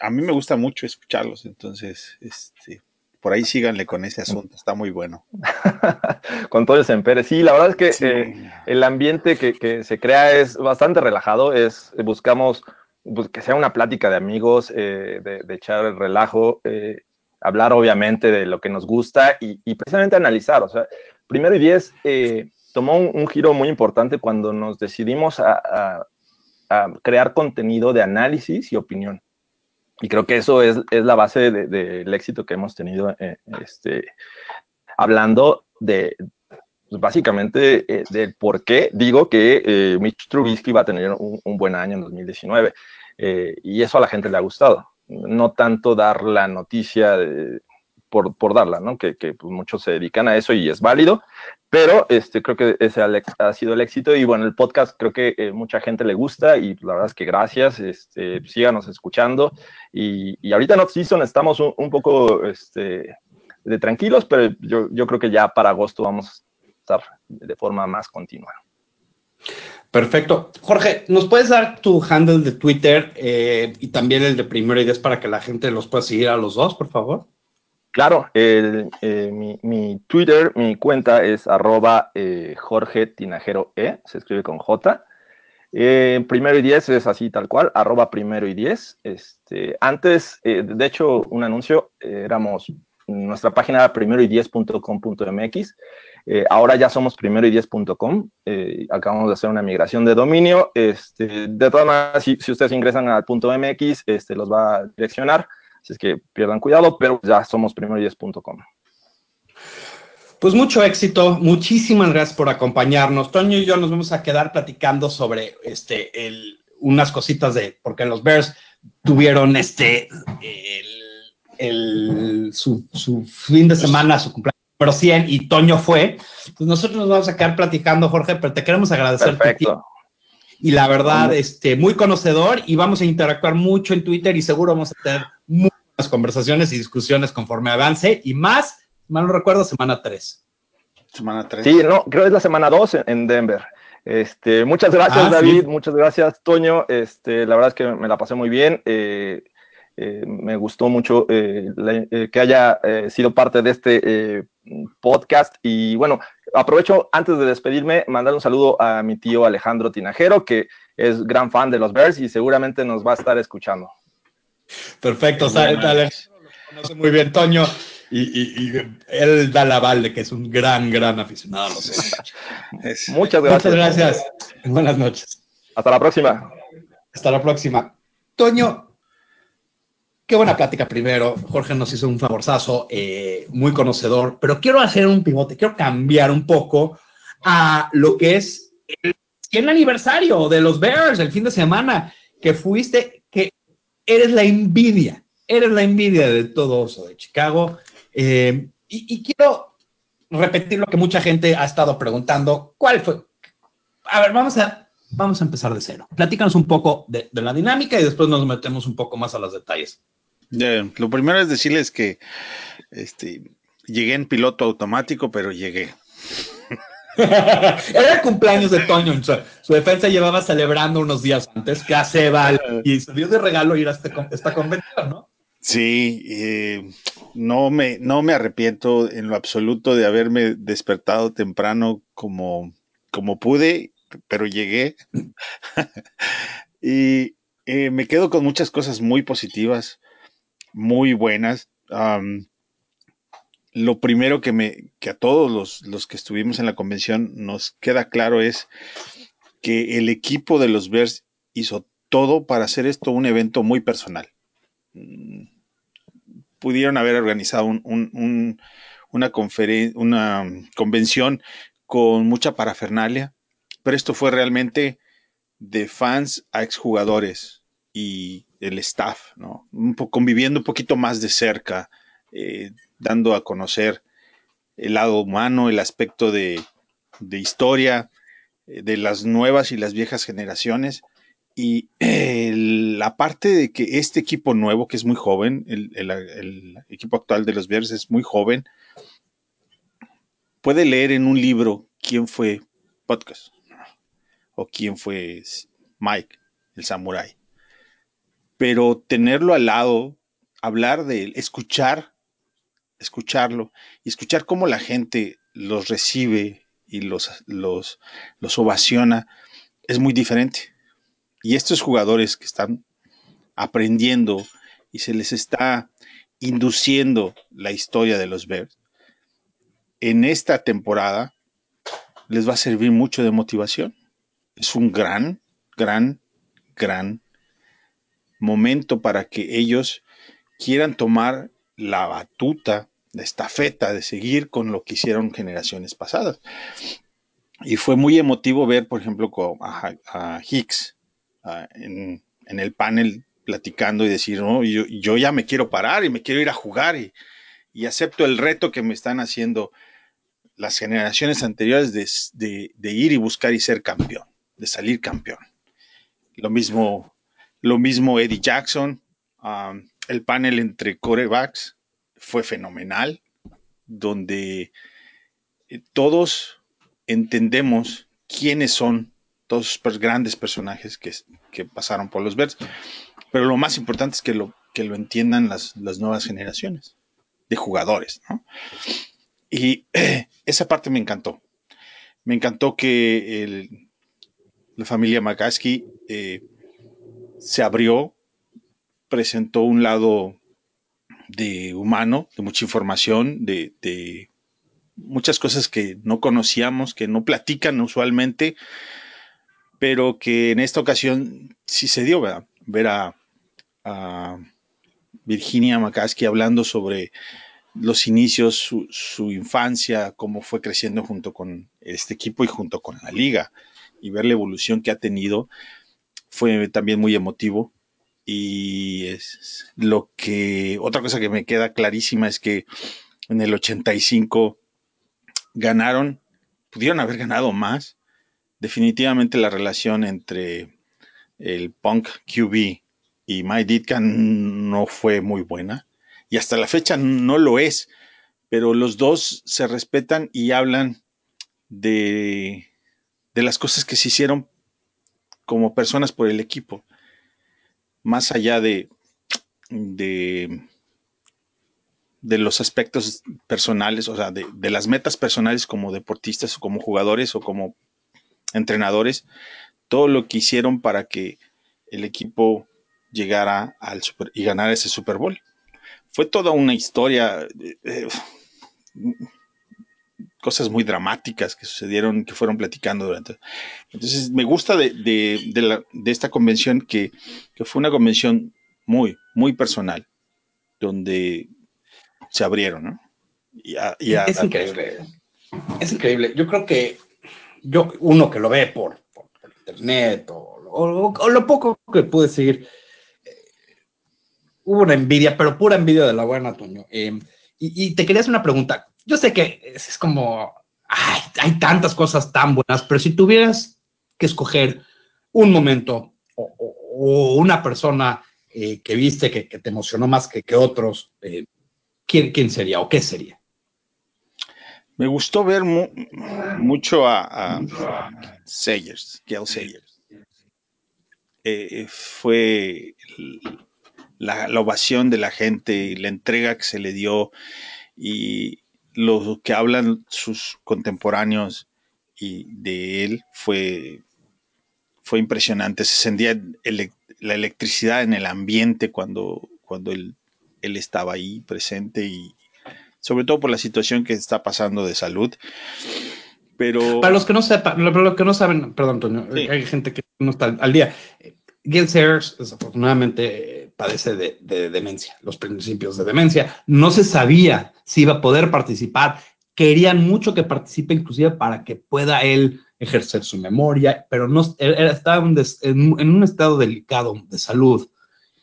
a mí me gusta mucho escucharlos, entonces, este, por ahí síganle con ese asunto, está muy bueno. con todo el Sempere, sí, la verdad es que eh, el ambiente que, se crea es bastante relajado, es, buscamos pues, que sea una plática de amigos, eh, de, echar el relajo, eh, hablar obviamente de lo que nos gusta y, precisamente analizar, o sea, primero y diez tomó un, giro muy importante cuando nos decidimos a crear contenido de análisis y opinión. Y creo que eso es, es la base del de, éxito que hemos tenido eh, este, hablando de, pues, básicamente, eh, del por qué digo que eh, Mitch Trubisky va a tener un, un buen año en 2019. y eso a la gente le ha gustado. No tanto dar la noticia de, por, darla, ¿no? Que, pues, muchos se dedican a eso y es válido, pero este, creo que ese ha sido el éxito y bueno, el podcast creo que eh, mucha gente le gusta y la verdad es que gracias, este, síganos escuchando y, y ahorita en Off-Season estamos un, poco este, de tranquilos, pero yo, yo creo que ya para agosto vamos a estar de forma más continua. Perfecto. Jorge, ¿nos puedes dar tu handle de Twitter eh, y también el de Primero y Diez para que la gente los pueda seguir a los dos, por favor? Claro, eh, mi, Twitter, mi cuenta es arroba eh, Jorge Tinajero E, se escribe con J. primero y diez es así tal cual, arroba primero y diez. Este, antes, de hecho, un anuncio, éramos nuestra página primero y diez.com.mx eh, ahora ya somos primero y 10.com. Eh, acabamos de hacer una migración de dominio. Este, de todas maneras, si, ustedes ingresan al punto MX, este, los va a direccionar. Así es que pierdan cuidado, pero ya somos primero y 10.com. Pues mucho éxito, muchísimas gracias por acompañarnos. Toño y yo nos vamos a quedar platicando sobre este, unas cositas de, porque los Bears tuvieron este, su, su, fin de semana, su cumpleaños pero 100 y Toño fue. Pues nosotros nos vamos a quedar platicando, Jorge, pero te queremos agradecer. Perfecto. Y la verdad, este, muy conocedor y vamos a interactuar mucho en Twitter y seguro vamos a tener muchas conversaciones y discusiones conforme avance y más, mal no recuerdo, semana 3. Semana 3. Sí, no, creo que es la semana 2 en Denver. Este, muchas gracias, ah, David. Muchas gracias, Toño. Este, la verdad es que me la pasé muy bien. Eh, eh, me gustó mucho eh, eh, que haya sido parte de este podcast. Y bueno, aprovecho antes de despedirme, mandar un saludo a mi tío Alejandro Tinajero, que es gran fan de los Bears y seguramente nos va a estar escuchando. Perfecto, sale, conoce muy bien Toño y, él da la aval de que es un gran, gran aficionado a los. Muchas gracias. Muchas gracias. Buenas noches. Hasta la próxima. Hasta la próxima. Toño, Qué buena plática primero. Jorge nos hizo un favorzazo, eh, muy conocedor, pero quiero hacer un pivote, quiero cambiar un poco a lo que es el 100 aniversario de los Bears el fin de semana, que fuiste, eres la envidia, eres la envidia de todo eso de Chicago. Eh, y, quiero repetir lo que mucha gente ha estado preguntando. ¿Cuál fue? A ver, vamos a, vamos a empezar de cero. Platícanos un poco de, de la dinámica y después nos metemos un poco más a los detalles lo primero es decirles que este, llegué en piloto automático, pero llegué. Era el cumpleaños de Toño. Su, defensa llevaba celebrando unos días antes, que hace vale, y se dio de regalo ir a este esta convención, ¿no? Sí, eh, no, me, no me arrepiento en lo absoluto de haberme despertado temprano como, como pude, pero llegué. y eh, me quedo con muchas cosas muy positivas muy buenas. Lo primero que, me, que a todos los, los, que estuvimos en la convención nos queda claro es que el equipo de los Bears hizo todo para hacer esto un evento muy personal. Mm, pudieron haber organizado un, una, una convención con mucha parafernalia, pero esto fue realmente de fans a exjugadores y el staff, ¿no? conviviendo un poquito más de cerca, eh, dando a conocer el lado humano, el aspecto de, historia eh, de las nuevas y las viejas generaciones. Y la parte de que este equipo nuevo, que es muy joven, el, equipo actual de los Bears es muy joven, puede leer en un libro quién fue Podcast o quién fue Mike, el Samurai pero tenerlo al lado, hablar de él, escuchar, escucharlo y escuchar cómo la gente los recibe y los, los, los ovaciona es muy diferente. Y estos jugadores que están aprendiendo y se les está induciendo la historia de los Bears, en esta temporada les va a servir mucho de motivación. Es un gran, gran, gran momento para que ellos quieran tomar la batuta, la estafeta de seguir con lo que hicieron generaciones pasadas. Y fue muy emotivo ver, por ejemplo, a, Hicks en, el panel platicando y decir, no, yo, ya me quiero parar y me quiero ir a jugar y, acepto el reto que me están haciendo las generaciones anteriores de, ir y buscar y ser campeón, de salir campeón. Lo mismo lo mismo Eddie Jackson. Um, el panel entre corebacks fue fenomenal, donde eh, todos entendemos quiénes son todos esos grandes personajes que, que, pasaron por los Bears. Pero lo más importante es que lo, que lo entiendan las, las nuevas generaciones de jugadores. Y esa parte me encantó. Me encantó que el, la familia McCaskey eh, se abrió, presentó un lado de humano, de mucha información, de, muchas cosas que no conocíamos, que no platican usualmente, pero que en esta ocasión sí se dio, ¿verdad? Ver a, Virginia McCaskey hablando sobre los inicios, su, infancia, cómo fue creciendo junto con este equipo y junto con la liga, y ver la evolución que ha tenido, fue también muy emotivo. Y es lo que, otra cosa que me queda clarísima es que en el 85 ganaron, pudieron haber ganado más. Definitivamente la relación entre el Punk QB y Mike Ditka no fue muy buena y hasta la fecha no lo es, pero los dos se respetan y hablan de, de las cosas que se hicieron como personas por el equipo, más allá de, de, los aspectos personales, o sea, de, las metas personales como deportistas o como jugadores o como entrenadores, todo lo que hicieron para que el equipo llegara al super, y ganara ese Super Bowl. Fue toda una historia, eh, cosas muy dramáticas que sucedieron, que fueron platicando durante. Entonces, me gusta de, de, de, la, de esta convención que, que, fue una convención muy, muy personal, donde se abrieron, ¿no? Y a, y a, es increíble. Es increíble. Yo creo que yo, uno que lo ve por, por, por internet o, o, o, lo poco que pude seguir, hubo una envidia, pero pura envidia de la buena, Toño. Eh, y, y, te quería hacer una pregunta. Yo sé que es, como, ay, hay tantas cosas tan buenas, pero si tuvieras que escoger un momento o, una persona eh, que viste que, te emocionó más que, otros, eh, ¿quién, ¿quién, sería o qué sería? Me gustó ver mu mucho a, a Gail Sayers. Eh, fue la, la, ovación de la gente y la entrega que se le dio y lo que hablan sus contemporáneos y de él fue, fue impresionante. Se sentía ele la electricidad en el ambiente cuando, cuando él, él estaba ahí presente y sobre todo por la situación que está pasando de salud. Pero para los que no sepan, para los que no saben, perdón, Antonio, sí. hay gente que no está al día. Gil Sayers desafortunadamente padece de, de, demencia, los principios de demencia. No se sabía si iba a poder participar. Querían mucho que participe, inclusive para que pueda él ejercer su memoria, pero no estaba en, un estado delicado de salud.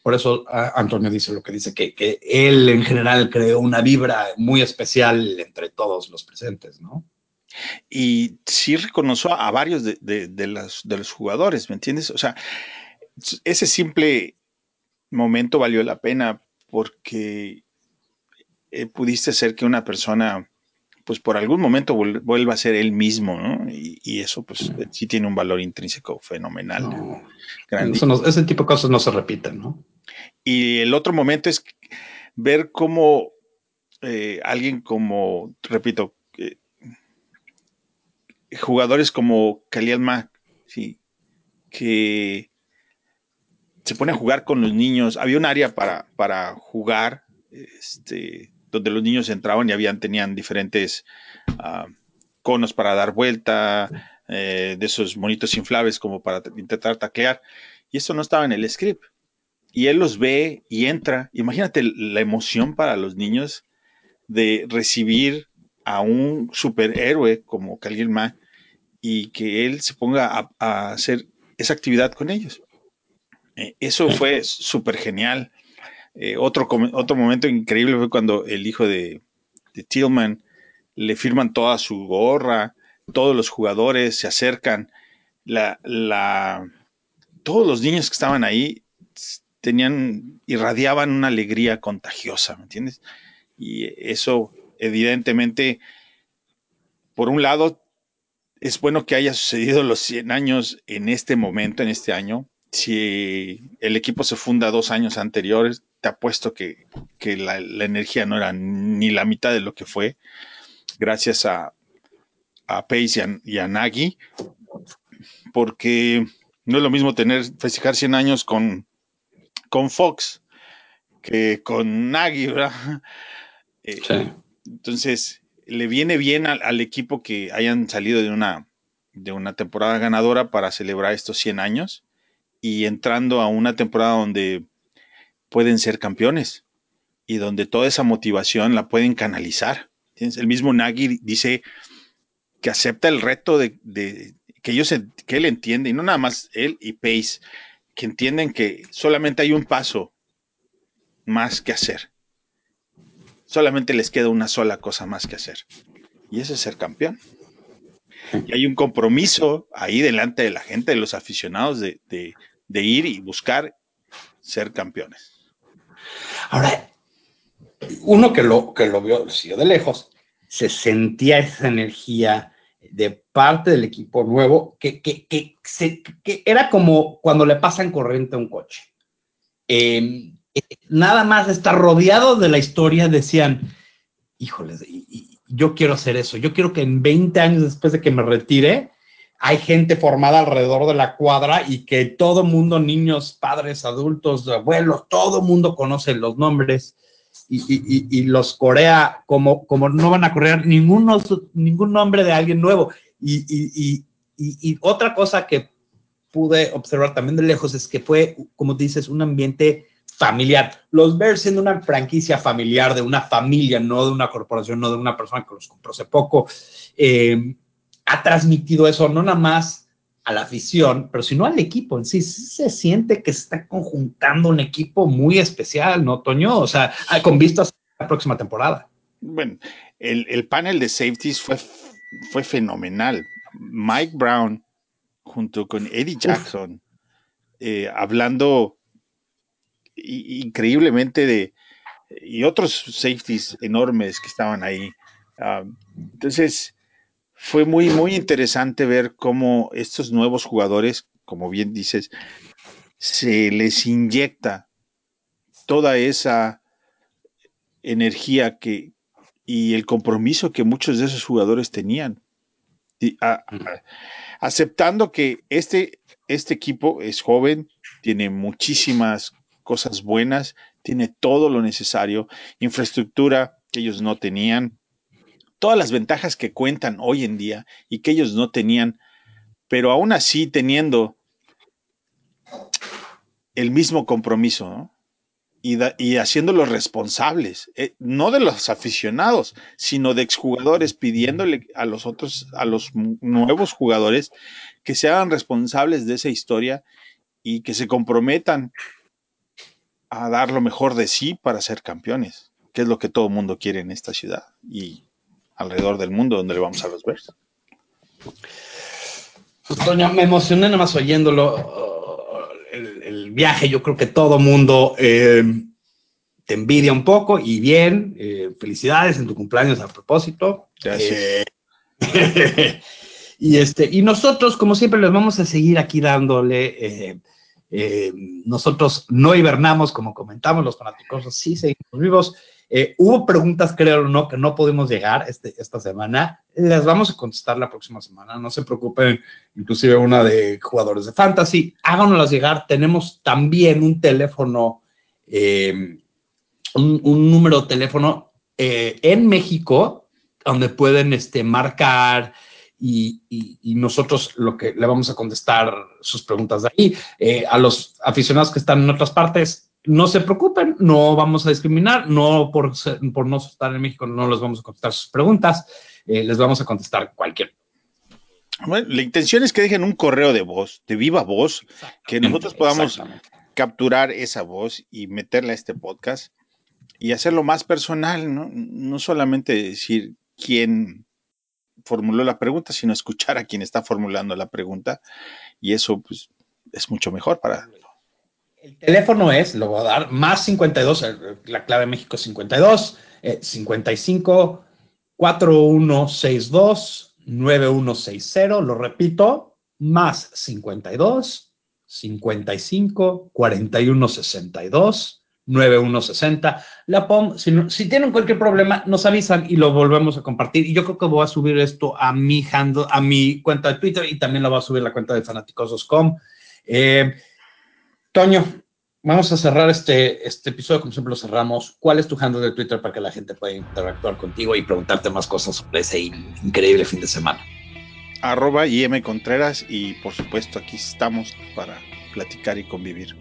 Por eso Antonio dice lo que dice, que, que, él en general creó una vibra muy especial entre todos los presentes, ¿no? Y sí reconoció a varios de, de los jugadores, ¿me entiendes? O sea, ese simple momento valió la pena porque eh, pudiste ser que una persona, pues por algún momento vuelva a ser él mismo, ¿no? Y, y eso, pues sí tiene un valor intrínseco fenomenal. No, no, ese tipo de cosas no se repiten, ¿no? Y el otro momento es ver cómo eh, alguien como, repito, eh, jugadores como Khalil Mack, sí, que se pone a jugar con los niños. Había un área para, para jugar, este, donde los niños entraban y habían, tenían diferentes uh, conos para dar vuelta, eh, de esos monitos inflables como para intentar taclear. Y eso no estaba en el script. Y él los ve y entra. Imagínate la emoción para los niños de recibir a un superhéroe como Khalil y que él se ponga a hacer esa actividad con ellos. Eh, eso fue súper genial. Eh, otro, otro momento increíble fue cuando el hijo de, Tillman le firman toda su gorra, todos los jugadores se acercan, la, la, todos los niños que estaban ahí tenían, irradiaban una alegría contagiosa, ¿me entiendes? Y eso evidentemente, por un lado, es bueno que haya sucedido los 100 años en este momento, en este año. Si el equipo se funda dos años anteriores, te apuesto que, que la, la, energía no era ni la mitad de lo que fue, gracias a, a Pace y a, y a Nagy, porque no es lo mismo tener, festejar 100 años con, con Fox que con Nagy, ¿verdad? Eh, sí. Entonces, le viene bien al, al, equipo que hayan salido de una, de una temporada ganadora para celebrar estos 100 años y entrando a una temporada donde pueden ser campeones y donde toda esa motivación la pueden canalizar. El mismo Nagy dice que acepta el reto de, que ellos que él entiende, y no nada más él y Pace, que entienden que solamente hay un paso más que hacer. Solamente les queda una sola cosa más que hacer. Y ese es ser campeón. Y hay un compromiso ahí delante de la gente, de los aficionados, de, de ir y buscar ser campeones. Ahora, uno que lo, que lo vio, siguió de lejos, se sentía esa energía de parte del equipo nuevo que, que, que, se, que era como cuando le pasan corriente a un coche. Eh, nada más estar rodeado de la historia, decían, híjoles, yo quiero hacer eso, yo quiero que en 20 años después de que me retire, hay gente formada alrededor de la cuadra y que todo mundo, niños, padres, adultos, abuelos, todo mundo conoce los nombres y, y, y, los corea como, como no van a correr ningún, ningún nombre de alguien nuevo. Y, y, otra cosa que pude observar también de lejos es que fue, como dices, un ambiente familiar. Los Bears siendo una franquicia familiar de una familia, no de una corporación, no de una persona que los compró hace poco, eh, ha transmitido eso no nada más a la afición, pero sino al equipo en sí. Se siente que se está conjuntando un equipo muy especial, ¿no, Toño? O sea, con vistas a la próxima temporada. Bueno, el, el panel de safeties fue, fue fenomenal. Mike Brown junto con Eddie Jackson, eh, hablando increíblemente de y otros safeties enormes que estaban ahí. Uh, entonces, fue muy, muy interesante ver cómo estos nuevos jugadores, como bien dices, se les inyecta toda esa energía que, y el compromiso que muchos de esos jugadores tenían. Y, a, a, aceptando que este, este equipo es joven, tiene muchísimas cosas buenas, tiene todo lo necesario, infraestructura que ellos no tenían, todas las ventajas que cuentan hoy en día y que ellos no tenían, pero aún así teniendo el mismo compromiso y, haciéndolos responsables, eh, no de los aficionados, sino de exjugadores, pidiéndole a los otros, a los nuevos jugadores que se hagan responsables de esa historia y que se comprometan a dar lo mejor de sí para ser campeones, que es lo que todo el mundo quiere en esta ciudad. Y alrededor del mundo donde le vamos a los Bears. Pues, Toño, me emocioné nada más oyéndolo. Uh, el, el, viaje, yo creo que todo mundo eh, te envidia un poco y bien. Eh, felicidades en tu cumpleaños a propósito. Gracias. Eh, y, este, y nosotros, como siempre, les vamos a seguir aquí dándole. Nosotros no hibernamos, como comentamos, los fanáticos sí seguimos vivos. Eh, hubo preguntas, creo o no, que no podemos llegar este, esta semana. Las vamos a contestar la próxima semana. No se preocupen, inclusive una de jugadores de fantasy. Háganoslas llegar. Tenemos también un teléfono, eh, un, número de teléfono eh, en México donde pueden este, marcar. Y, y, nosotros lo que le vamos a contestar sus preguntas de ahí. A los aficionados que están en otras partes, no se preocupen, no vamos a discriminar, no por, ser, por no estar en México, no les vamos a contestar sus preguntas, eh, les vamos a contestar cualquier. Bueno, la intención es que dejen un correo de voz, de viva voz, que nosotros podamos capturar esa voz y meterla a este podcast y hacerlo más personal, ¿no? No solamente decir quién formuló la pregunta, sino escuchar a quien está formulando la pregunta y eso pues es mucho mejor para el teléfono es, lo voy a dar, más 52, la clave México es 52, eh, 55 4162 9160, lo repito, más 52 55 41 62 9160. La POM, si, si, tienen cualquier problema, nos avisan y lo volvemos a compartir. Y yo creo que voy a subir esto a mi handle, a mi cuenta de Twitter y también lo voy a subir a la cuenta de fanaticosos.com. Eh, Toño, vamos a cerrar este, este episodio como siempre lo cerramos. ¿Cuál es tu handle de Twitter para que la gente pueda interactuar contigo y preguntarte más cosas sobre ese increíble fin de semana? Arroba IM Contreras y por supuesto aquí estamos para platicar y convivir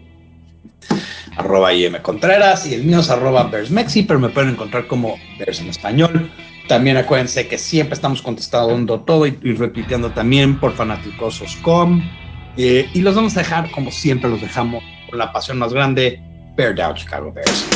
arroba IM Contreras y el mío es arroba Bearsmexi, pero me pueden encontrar como Bears en español. También acuérdense que siempre estamos contestando todo y, y repitiendo también por fanaticosos.com. Eh, y los vamos a dejar como siempre los dejamos con la pasión más grande, Bear Chicago Bears.